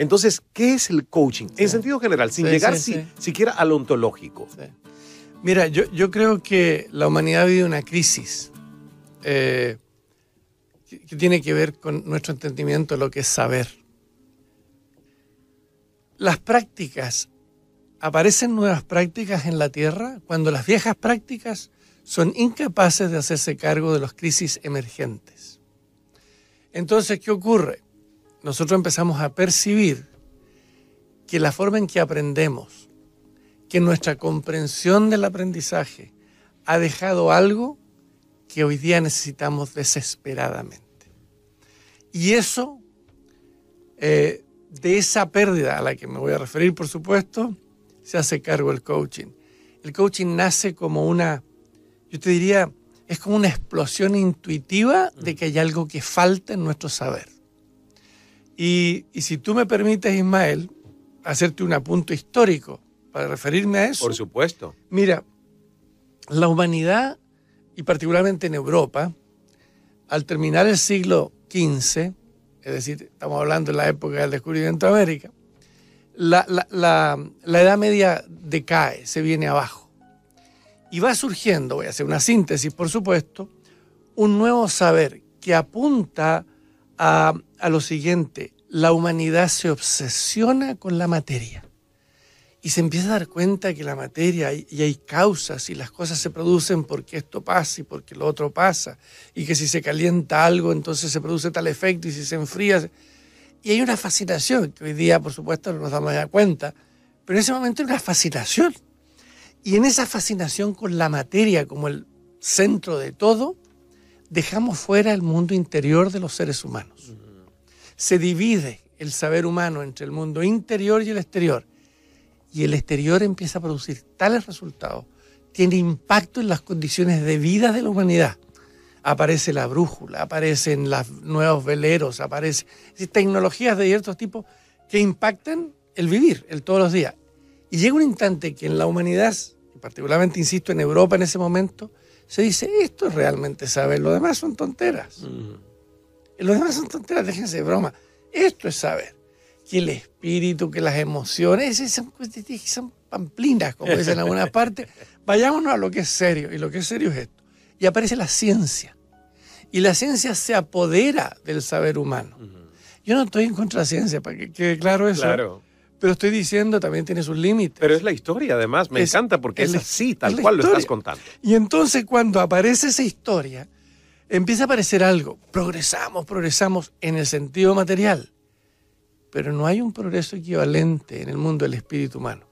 Entonces, ¿qué es el coaching? En sentido general, sin Sí, llegar si- siquiera al ontológico. Mira, yo, yo creo que la humanidad vive una crisis eh, que, que tiene que ver con nuestro entendimiento de lo que es saber. Las prácticas, aparecen nuevas prácticas en la Tierra cuando las viejas prácticas son incapaces de hacerse cargo de las crisis emergentes. Entonces, ¿qué ocurre? Nosotros empezamos a percibir que la forma en que aprendemos, que nuestra comprensión del aprendizaje ha dejado algo que hoy día necesitamos desesperadamente. Y eso, eh, de esa pérdida a la que me voy a referir, por supuesto, se hace cargo el coaching. El coaching nace como una, yo te diría, es como una explosión intuitiva de que hay algo que falta en nuestro saber. Y, y si tú me permites, Ismael, hacerte un apunto histórico para referirme a eso. Por supuesto. Mira, la humanidad, y particularmente en Europa, al terminar el siglo XV, es decir, estamos hablando de la época del descubrimiento de América, la, la- la- la Edad Media decae, se viene abajo. Y va surgiendo, voy a hacer una síntesis, por supuesto, un nuevo saber que apunta a, lo siguiente, la humanidad se obsesiona con la materia. Y se empieza a dar cuenta que la materia y hay causas y las cosas se producen porque esto pasa y porque lo otro pasa. Y que si se calienta algo entonces se produce tal efecto y si se enfría y hay una fascinación que hoy día por supuesto no nos damos cuenta pero en ese momento hay una fascinación. Y en esa fascinación con la materia como el centro de todo dejamos fuera el mundo interior de los seres humanos se divide el saber humano entre el mundo interior y el exterior y el exterior empieza a producir tales resultados, tiene impacto en las condiciones de vida de la humanidad. Aparece la brújula, aparecen los nuevos veleros, aparecen tecnologías de ciertos tipos que impactan el vivir, el todos los días. Y llega un instante que en la humanidad, y particularmente insisto en Europa en ese momento, se dice, esto es realmente saber, lo demás son tonteras. Lo demás son tonteras, déjense de broma. Esto es saber. Que el espíritu, que las emociones, esas son, son pamplinas, como dicen en algunas partes. Vayámonos a lo que es serio. Y lo que es serio es esto. Y aparece la ciencia. Y la ciencia se apodera del saber humano. Yo no estoy en contra de la ciencia, para que quede claro eso. Claro. Pero estoy diciendo también tiene sus límites. Pero es la historia, además. Me Es- encanta porque es así, tal cual lo estás contando. Y entonces cuando aparece esa historia, empieza a aparecer algo. Progresamos, progresamos en el sentido material. Pero no hay un progreso equivalente en el mundo del espíritu humano.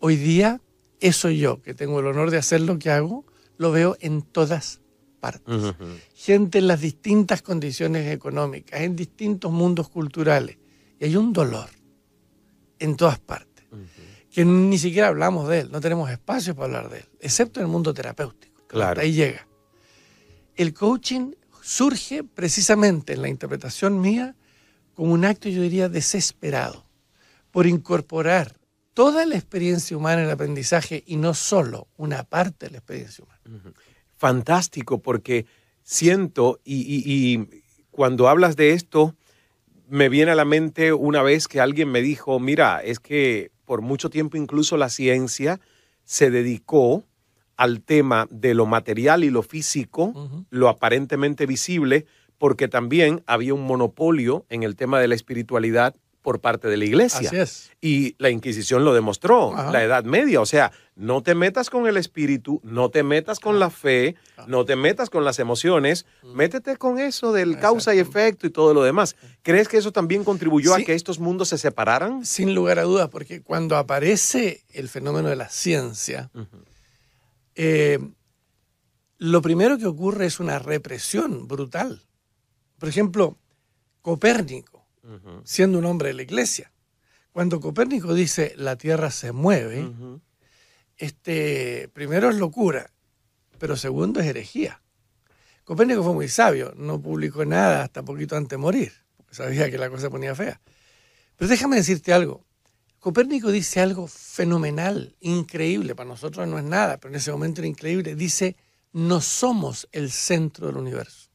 Hoy día, eso yo, que tengo el honor de hacer lo que hago, lo veo en todas partes. Gente en las distintas condiciones económicas, en distintos mundos culturales. Y hay un dolor en todas partes. Que ni siquiera hablamos de él, no tenemos espacio para hablar de él, excepto en el mundo terapéutico. Claro. Hasta ahí llega. El coaching surge precisamente en la interpretación mía como un acto, yo diría, desesperado, por incorporar toda la experiencia humana en el aprendizaje y no solo una parte de la experiencia humana. fantástico porque siento y, y- y cuando hablas de esto me viene a la mente una vez que alguien me dijo, mira, es que por mucho tiempo incluso la ciencia se dedicó al tema de lo material y lo físico, lo aparentemente visible, porque también había un monopolio en el tema de la espiritualidad por parte de la iglesia. Así es. Y la Inquisición lo demostró, Ajá. la Edad Media. O sea, no te metas con el espíritu, no te metas con la fe, no te metas con las emociones, métete con eso del causa y efecto y todo lo demás. ¿Crees que eso también contribuyó Sí. a que estos mundos se separaran? Sin lugar a dudas, porque cuando aparece el fenómeno de la ciencia, eh, lo primero que ocurre es una represión brutal. Por ejemplo, Copérnico, siendo un hombre de la iglesia, cuando Copérnico dice la Tierra se mueve, Ujú. este, primero es locura, pero segundo es herejía. Copérnico fue muy sabio, no publicó nada hasta poquito antes de morir, porque sabía que la cosa se ponía fea. Pero déjame decirte algo. Copérnico dice algo fenomenal, increíble, para nosotros no es nada, pero en ese momento era increíble. Dice, no somos el centro del universo.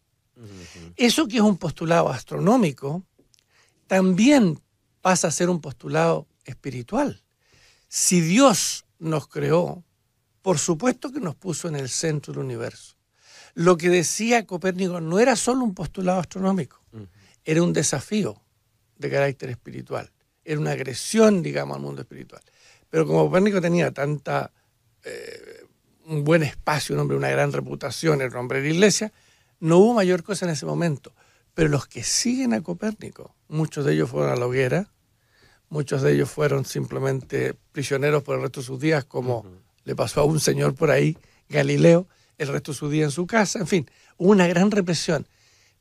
Eso que es un postulado astronómico, también pasa a ser un postulado espiritual. Si Dios nos creó, por supuesto que nos puso en el centro del universo. Lo que decía Copérnico no era solo un postulado astronómico, era un desafío de carácter espiritual, era una agresión, digamos, al mundo espiritual. Pero como Copérnico tenía tanta, eh, un buen espacio, un hombre, una gran reputación, el nombre de la iglesia, no hubo mayor cosa en ese momento. Pero los que siguen a Copérnico, muchos de ellos fueron a la hoguera, muchos de ellos fueron simplemente prisioneros por el resto de sus días, como le pasó a un señor por ahí, Galileo, el resto de su día en su casa, en fin, hubo una gran represión.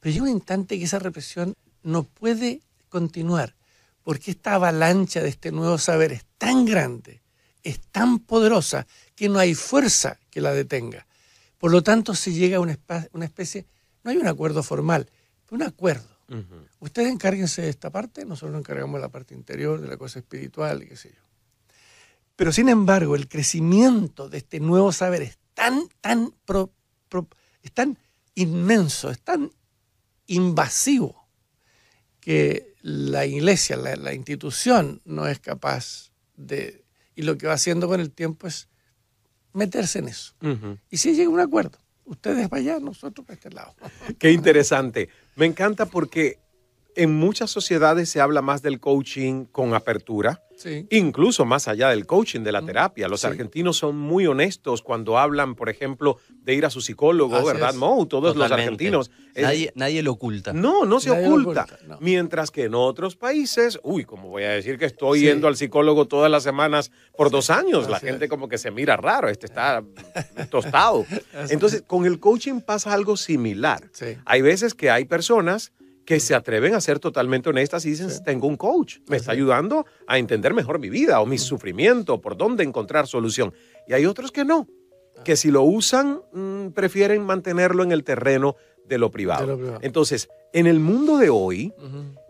Pero llega un instante que esa represión no puede continuar, porque esta avalancha de este nuevo saber es tan grande, es tan poderosa, que no hay fuerza que la detenga. Por lo tanto, se llega a una, una especie, no hay un acuerdo formal, un acuerdo. Ustedes encárguense de esta parte, nosotros nos encargamos de la parte interior, de la cosa espiritual y qué sé yo. Pero sin embargo, el crecimiento de este nuevo saber es tan, tan, es tan inmenso, es tan invasivo que la iglesia, la, institución no es capaz de... Y lo que va haciendo con el tiempo es meterse en eso. Y si llega un acuerdo, ustedes para allá, nosotros para este lado. Qué interesante. Me encanta porque en muchas sociedades se habla más del coaching con apertura, incluso más allá del coaching, de la terapia. Los argentinos son muy honestos cuando hablan, por ejemplo, de ir a su psicólogo, ¿verdad, Mo? Todos los argentinos. Nadie, lo oculta. No, no se oculta. Mientras que en otros países, uy, como voy a decir que estoy yendo al psicólogo todas las semanas por dos años, la gente como que se mira raro, este está tostado. Entonces, con el coaching pasa algo similar. Hay veces que hay personas que se atreven a ser totalmente honestas y dicen, tengo un coach, me está ayudando a entender mejor mi vida o mi sufrimiento, por dónde encontrar solución. Y hay otros que no, que si lo usan, mm, prefieren mantenerlo en el terreno de lo privado. Entonces, en el mundo de hoy,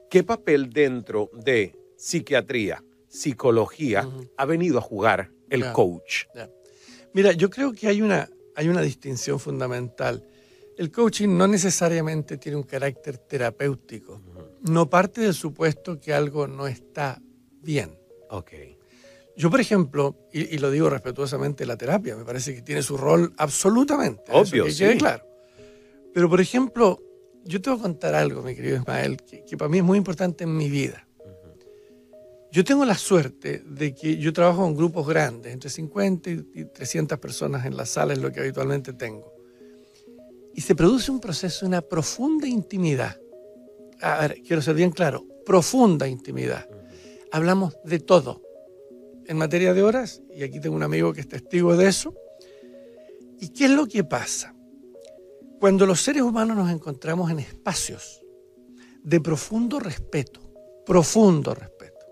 ¿qué papel dentro de psiquiatría, psicología, ha venido a jugar el coach? Mira, yo creo que hay una, hay una distinción fundamental el coaching no necesariamente tiene un carácter terapéutico. No parte del supuesto que algo no está bien. Ok. Yo, por ejemplo, y, lo digo respetuosamente, la terapia me parece que tiene su rol absolutamente. Obvio, que quede claro. Pero, por ejemplo, yo te voy a contar algo, mi querido Ismael, que, para mí es muy importante en mi vida. Yo tengo la suerte de que yo trabajo con grupos grandes, entre 50 y 300 personas en la sala, es lo que habitualmente tengo y se produce un proceso, una profunda intimidad. A ver, quiero ser bien claro, profunda intimidad. Hablamos de todo. En materia de horas, y aquí tengo un amigo que es testigo de eso. ¿Y qué es lo que pasa? Cuando los seres humanos nos encontramos en espacios de profundo respeto, profundo respeto,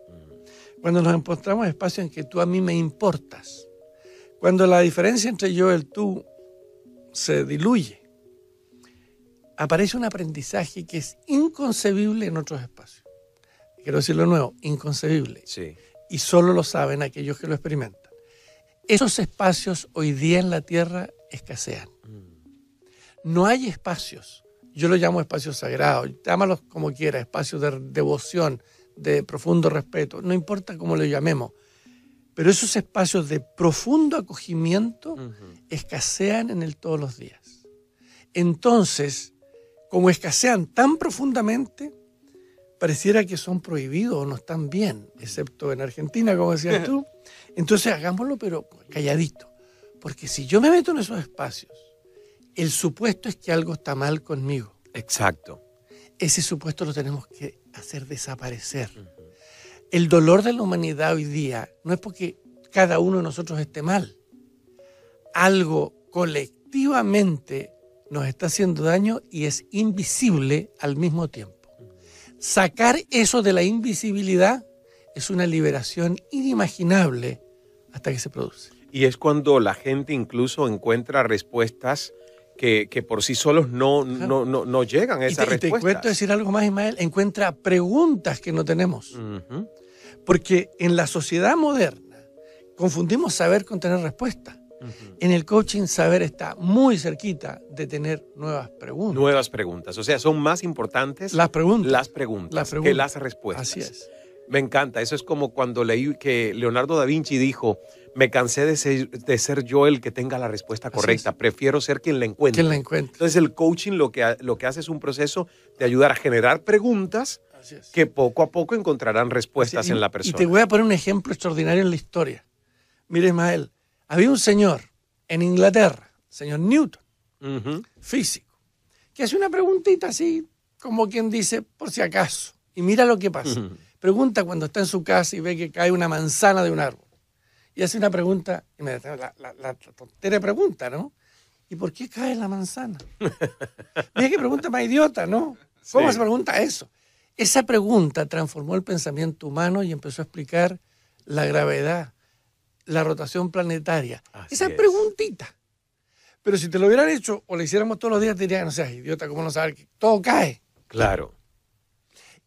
cuando nos encontramos en espacios en que tú a mí me importas, cuando la diferencia entre yo y el tú se diluye, aparece un aprendizaje que es inconcebible en otros espacios. Quiero decirlo de nuevo, inconcebible. Sí. Y solo lo saben aquellos que lo experimentan. Esos espacios hoy día en la Tierra escasean. No hay espacios, yo lo llamo espacios sagrados, llámalos como quiera, espacios de devoción, de profundo respeto, no importa cómo lo llamemos, pero esos espacios de profundo acogimiento escasean en él todos los días. Entonces, como escasean tan profundamente, pareciera que son prohibidos o no están bien, excepto en Argentina, como decías tú. Entonces hagámoslo, pero calladito. Porque si yo me meto en esos espacios, el supuesto es que algo está mal conmigo. Exacto. Ese supuesto lo tenemos que hacer desaparecer. El dolor de la humanidad hoy día no es porque cada uno de nosotros esté mal. Algo colectivamente nos está haciendo daño y es invisible al mismo tiempo. Sacar eso de la invisibilidad es una liberación inimaginable hasta que se produce. Y es cuando la gente incluso encuentra respuestas que, por sí solos no, no, no, llegan a esas respuestas. Y te cuento decir algo más, Ismael, encuentra preguntas que no tenemos. Porque en la sociedad moderna confundimos saber con tener respuesta. En el coaching saber está muy cerquita de tener nuevas preguntas. Nuevas preguntas, o sea, son más importantes las preguntas, las preguntas, que las respuestas. Así es. Me encanta. Eso es como cuando leí que Leonardo da Vinci dijo, me cansé de ser, de ser yo el que tenga la respuesta correcta. Prefiero ser quien la encuentre. Quien la encuentre. Entonces el coaching lo que, lo que hace es un proceso de ayudar a generar preguntas que poco a poco encontrarán respuestas en la persona. Y te voy a poner un ejemplo extraordinario en la historia. Mire, Ismael, había un señor en Inglaterra, señor Newton, físico, que hace una preguntita así, como quien dice, por si acaso. Y mira lo que pasa. Pregunta cuando está en su casa y ve que cae una manzana de un árbol. Y hace una pregunta, y me, la, la, la tontera pregunta, ¿no? ¿Y por qué cae la manzana? Mira qué pregunta más idiota, ¿no? ¿Cómo se pregunta eso? Esa pregunta transformó el pensamiento humano y empezó a explicar la gravedad, la rotación planetaria. Esa preguntita. Pero si te lo hubieran hecho o le hiciéramos todos los días, te dirían, no seas idiota, ¿cómo no sabes que todo cae? Claro.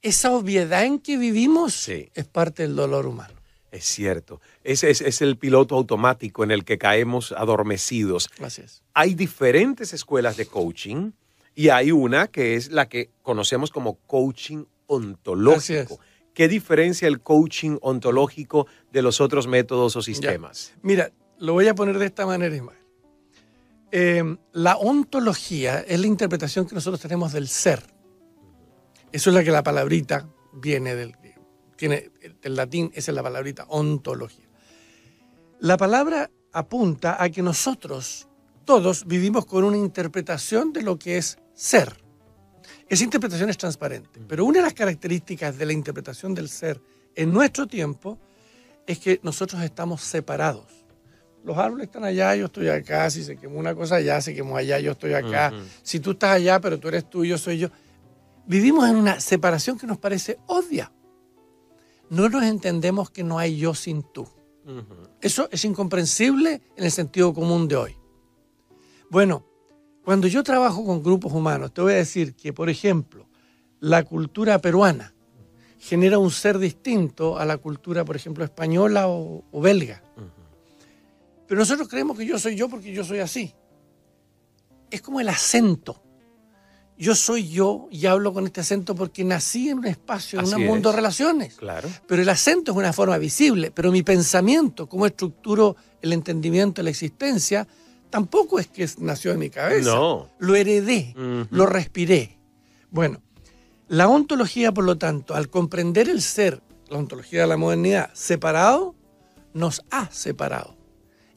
Esa obviedad en que vivimos es parte del dolor humano. Es cierto. Ese es, el piloto automático en el que caemos adormecidos. Gracias. Hay diferentes escuelas de coaching y hay una que es la que conocemos como coaching ontológico. ¿Qué diferencia el coaching ontológico de los otros métodos o sistemas? Mira, lo voy a poner de esta manera, Ismael. Em, la ontología es la interpretación que nosotros tenemos del ser. Eso es la que la palabrita viene del, tiene, del latín, esa es la palabrita ontología. La palabra apunta a que nosotros todos vivimos con una interpretación de lo que es ser. Esa interpretación es transparente, pero una de las características de la interpretación del ser en nuestro tiempo es que nosotros estamos separados. Los árboles están allá, yo estoy acá, si se quemó una cosa allá, se quemó allá, yo estoy acá. Si tú estás allá, pero tú eres tú, yo soy yo. Vivimos en una separación que nos parece obvia. No nos entendemos que no hay yo sin tú. Eso es incomprensible en el sentido común de hoy. Bueno, cuando yo trabajo con grupos humanos, te voy a decir que, por ejemplo, la cultura peruana genera un ser distinto a la cultura, por ejemplo, española o, belga. Pero nosotros creemos que yo soy yo porque yo soy así. Es como el acento. Yo soy yo y hablo con este acento porque nací en un espacio, en un mundo de relaciones. Claro. Pero el acento es una forma visible, pero mi pensamiento, cómo estructuro el entendimiento de la existencia, tampoco es que nació en mi cabeza. No. Lo heredé, lo respiré. Bueno, la ontología, por lo tanto, al comprender el ser, la ontología de la modernidad, separado, nos ha separado.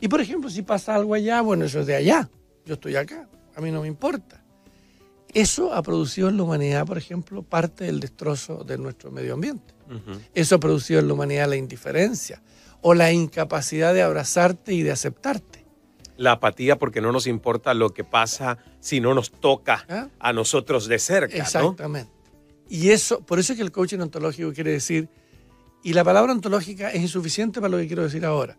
Y por ejemplo, si pasa algo allá, bueno, eso es de allá, yo estoy acá, a mí no me importa. Eso ha producido en la humanidad, por ejemplo, parte del destrozo de nuestro medio ambiente. Eso ha producido en la humanidad la indiferencia o la incapacidad de abrazarte y de aceptarte la apatía porque no nos importa lo que pasa si no nos toca ¿Ah? a nosotros de cerca. Exactamente. Y eso, por eso es que el coaching ontológico quiere decir, y la palabra ontológica es insuficiente para lo que quiero decir ahora.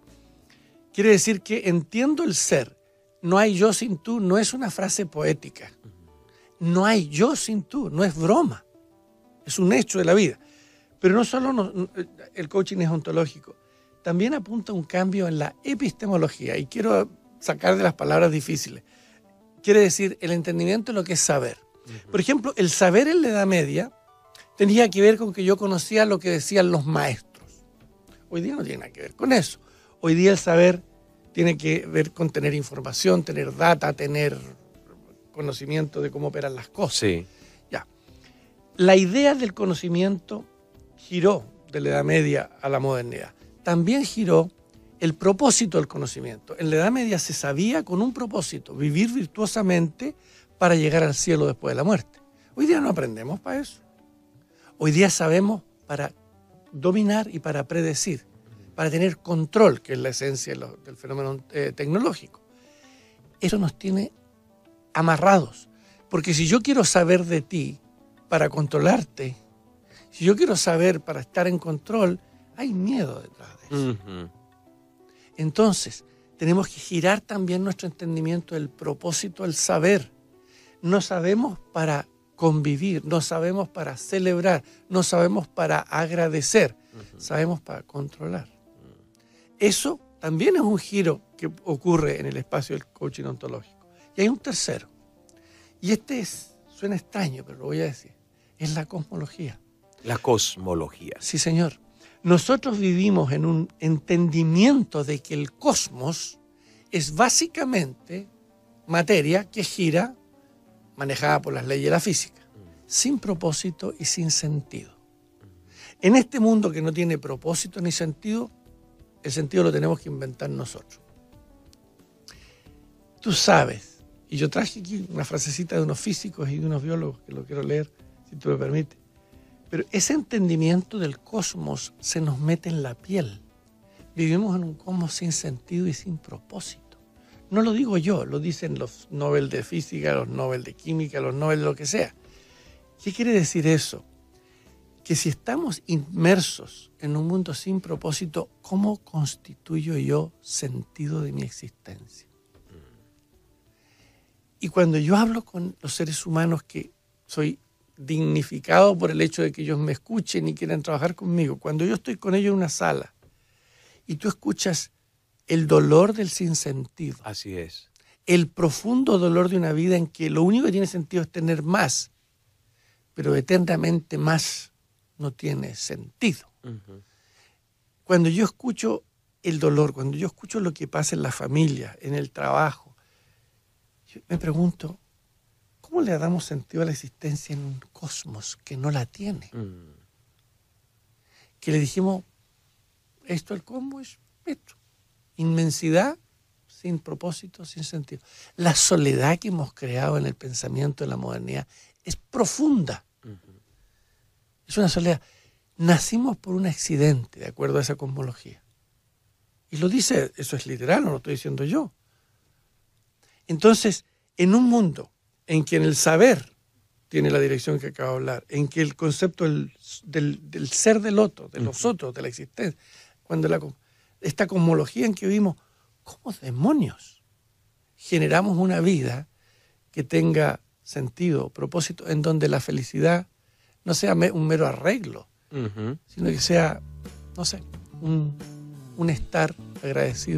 Quiere decir que entiendo el ser. No hay yo sin tú, no es una frase poética. No hay yo sin tú, no es broma. Es un hecho de la vida. Pero no solo el coaching es ontológico, también apunta a un cambio en la epistemología. Y quiero sacar de las palabras difíciles. Quiere decir el entendimiento de lo que es saber. Por ejemplo, el saber en la Edad Media tenía que ver con que yo conocía lo que decían los maestros. Hoy día no tiene nada que ver con eso. Hoy día el saber tiene que ver con tener información, tener data, tener conocimiento de cómo operan las cosas. Sí. Ya. La idea del conocimiento giró de la Edad Media a la modernidad. También giró el propósito del conocimiento. En la Edad Media se sabía con un propósito, vivir virtuosamente para llegar al cielo después de la muerte. Hoy día no aprendemos para eso. Hoy día sabemos para dominar y para predecir, para tener control, que es la esencia del fenómeno eh, tecnológico. Eso nos tiene amarrados, porque si yo quiero saber de ti para controlarte, si yo quiero saber para estar en control, hay miedo detrás de eso. Entonces, tenemos que girar también nuestro entendimiento del propósito del saber. No sabemos para convivir, no sabemos para celebrar, no sabemos para agradecer, sabemos para controlar. Eso también es un giro que ocurre en el espacio del coaching ontológico. Y hay un tercero. Y este es, suena extraño, pero lo voy a decir. Es la cosmología. La cosmología. Sí, señor. Nosotros vivimos en un entendimiento de que el cosmos es básicamente materia que gira manejada por las leyes de la física, sin propósito y sin sentido. En este mundo que no tiene propósito ni sentido, el sentido lo tenemos que inventar nosotros. Tú sabes, y yo traje aquí una frasecita de unos físicos y de unos biólogos que lo quiero leer, si tú me permites, pero ese entendimiento del cosmos se nos mete en la piel. Vivimos en un cosmos sin sentido y sin propósito. No lo digo yo, lo dicen los Nobel de Física, los Nobel de Química, los Nobel de lo que sea. ¿Qué quiere decir eso? Que si estamos inmersos en un mundo sin propósito, ¿cómo constituyo yo sentido de mi existencia? Y cuando yo hablo con los seres humanos que soy dignificado por el hecho de que ellos me escuchen y quieran trabajar conmigo, cuando yo estoy con ellos en una sala y tú escuchas el dolor del sinsentido. Así es. El profundo dolor de una vida en que lo único que tiene sentido es tener más, pero eternamente más no tiene sentido. Cuando yo escucho el dolor, cuando yo escucho lo que pasa en la familia, en el trabajo, me pregunto, ¿cómo le damos sentido a la existencia en un cosmos que no la tiene? Mm. Que le dijimos, esto el cosmos es esto. Inmensidad sin propósito, sin sentido. La soledad que hemos creado en el pensamiento de la modernidad es profunda. Es una soledad. Nacimos por un accidente, de acuerdo a esa cosmología. Y lo dice, eso es literal, no lo estoy diciendo yo. Entonces, en un mundo en que en el saber tiene la dirección que acabo de hablar, en que el concepto del, del, ser del otro, de los otros, de la existencia, cuando la, esta cosmología en que vivimos, ¿cómo demonios generamos una vida que tenga sentido, propósito, en donde la felicidad no sea un mero arreglo, sino que sea, no sé, un, un estar agradecido